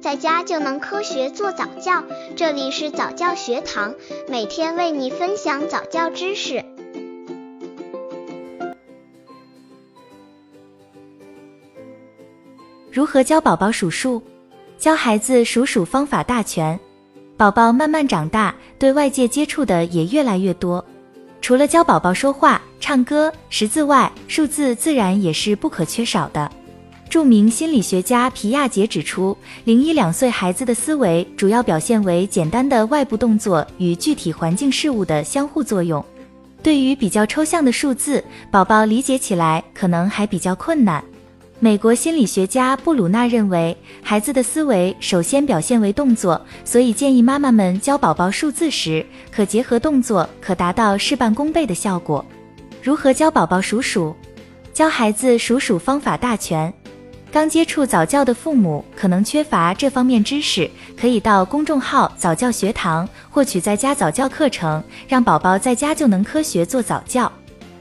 在家就能科学做早教。这里是早教学堂，每天为你分享早教知识。如何教宝宝数数？教孩子数数方法大全。宝宝慢慢长大，对外界接触的也越来越多。除了教宝宝说话、唱歌、识字外，数字自然也是不可缺少的。著名心理学家皮亚杰指出，零一两岁孩子的思维主要表现为简单的外部动作与具体环境事物的相互作用。对于比较抽象的数字，宝宝理解起来可能还比较困难。美国心理学家布鲁纳认为，孩子的思维首先表现为动作，所以建议妈妈们教宝宝数字时，可结合动作，可达到事半功倍的效果。如何教宝宝数数？教孩子数数方法大全。刚接触早教的父母可能缺乏这方面知识，可以到公众号早教学堂获取在家早教课程，让宝宝在家就能科学做早教。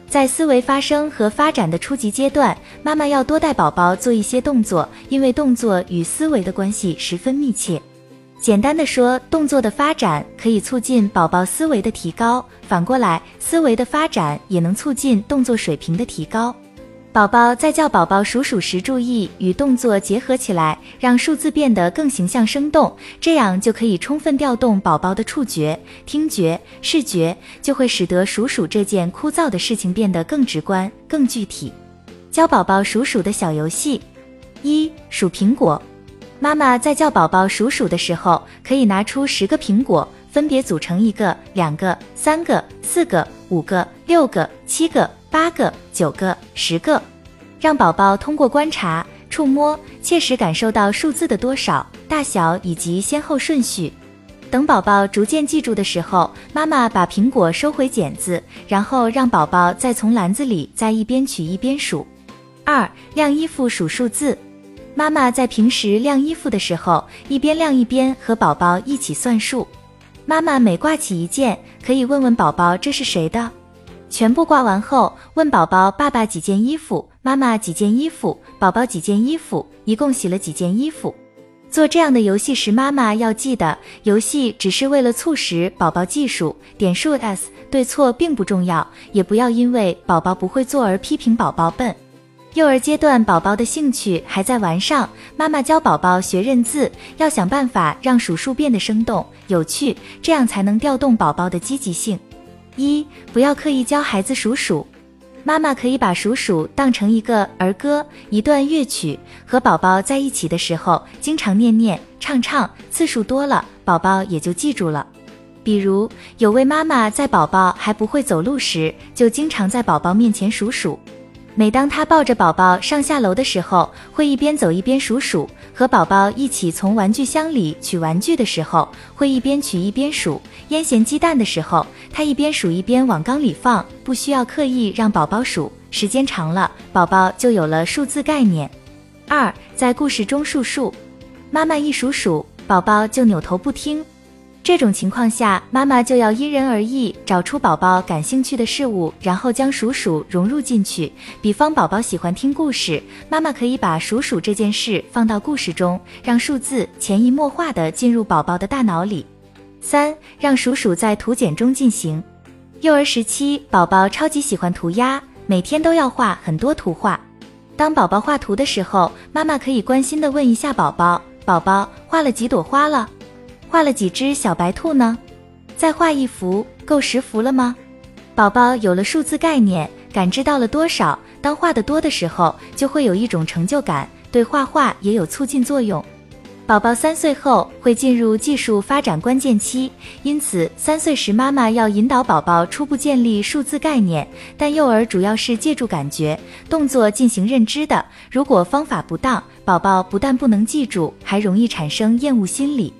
在思维发生和发展的初级阶段，妈妈要多带宝宝做一些动作，因为动作与思维的关系十分密切。简单的说，动作的发展可以促进宝宝思维的提高，反过来，思维的发展也能促进动作水平的提高。宝宝在教宝宝数数时，注意与动作结合起来，让数字变得更形象生动，这样就可以充分调动宝宝的触觉、听觉、视觉，就会使得数数这件枯燥的事情变得更直观、更具体。教宝宝数数的小游戏：一、数苹果。妈妈在教宝宝数数的时候，可以拿出十个苹果，分别组成一个、两个、三个、四个、五个、六个、七个。八个、九个、十个，让宝宝通过观察、触摸，切实感受到数字的多少、大小以及先后顺序。等宝宝逐渐记住的时候，妈妈把苹果收回剪子，然后让宝宝再从篮子里再一边取一边数。二、晾衣服数数字。妈妈在平时晾衣服的时候，一边晾一边和宝宝一起算数。妈妈每挂起一件，可以问问宝宝这是谁的。全部挂完后，问宝宝：爸爸几件衣服？妈妈几件衣服？宝宝几件衣服？一共洗了几件衣服？做这样的游戏时，妈妈要记得，游戏只是为了促使宝宝计数，点数 s 对错并不重要，也不要因为宝宝不会做而批评宝宝笨。幼儿阶段宝宝的兴趣还在玩上，妈妈教宝宝学认字，要想办法让数数变得生动有趣，这样才能调动宝宝的积极性。一不要刻意教孩子数数，妈妈可以把数数当成一个儿歌、一段乐曲，和宝宝在一起的时候，经常念念、唱唱，次数多了，宝宝也就记住了。比如，有位妈妈在宝宝还不会走路时，就经常在宝宝面前数数。每当他抱着宝宝上下楼的时候，会一边走一边数数；和宝宝一起从玩具箱里取玩具的时候，会一边取一边数；腌咸鸡蛋的时候，他一边数一边往缸里放，不需要刻意让宝宝数。时间长了，宝宝就有了数字概念。二，在故事中数数，妈妈一数数，宝宝就扭头不听。这种情况下，妈妈就要因人而异，找出宝宝感兴趣的事物，然后将数数融入进去。比方，宝宝喜欢听故事，妈妈可以把数数这件事放到故事中，让数字潜移默化地进入宝宝的大脑里。三，让数数在图简中进行。幼儿时期，宝宝超级喜欢涂鸦，每天都要画很多图画。当宝宝画图的时候，妈妈可以关心地问一下宝宝：“宝宝画了几朵花了？”画了几只小白兔呢？再画一幅，够十幅了吗？宝宝有了数字概念，感知到了多少。当画的多的时候，就会有一种成就感，对画画也有促进作用。宝宝三岁后会进入技术发展关键期，因此三岁时妈妈要引导宝宝初步建立数字概念。但幼儿主要是借助感觉、动作进行认知的，如果方法不当，宝宝不但不能记住，还容易产生厌恶心理。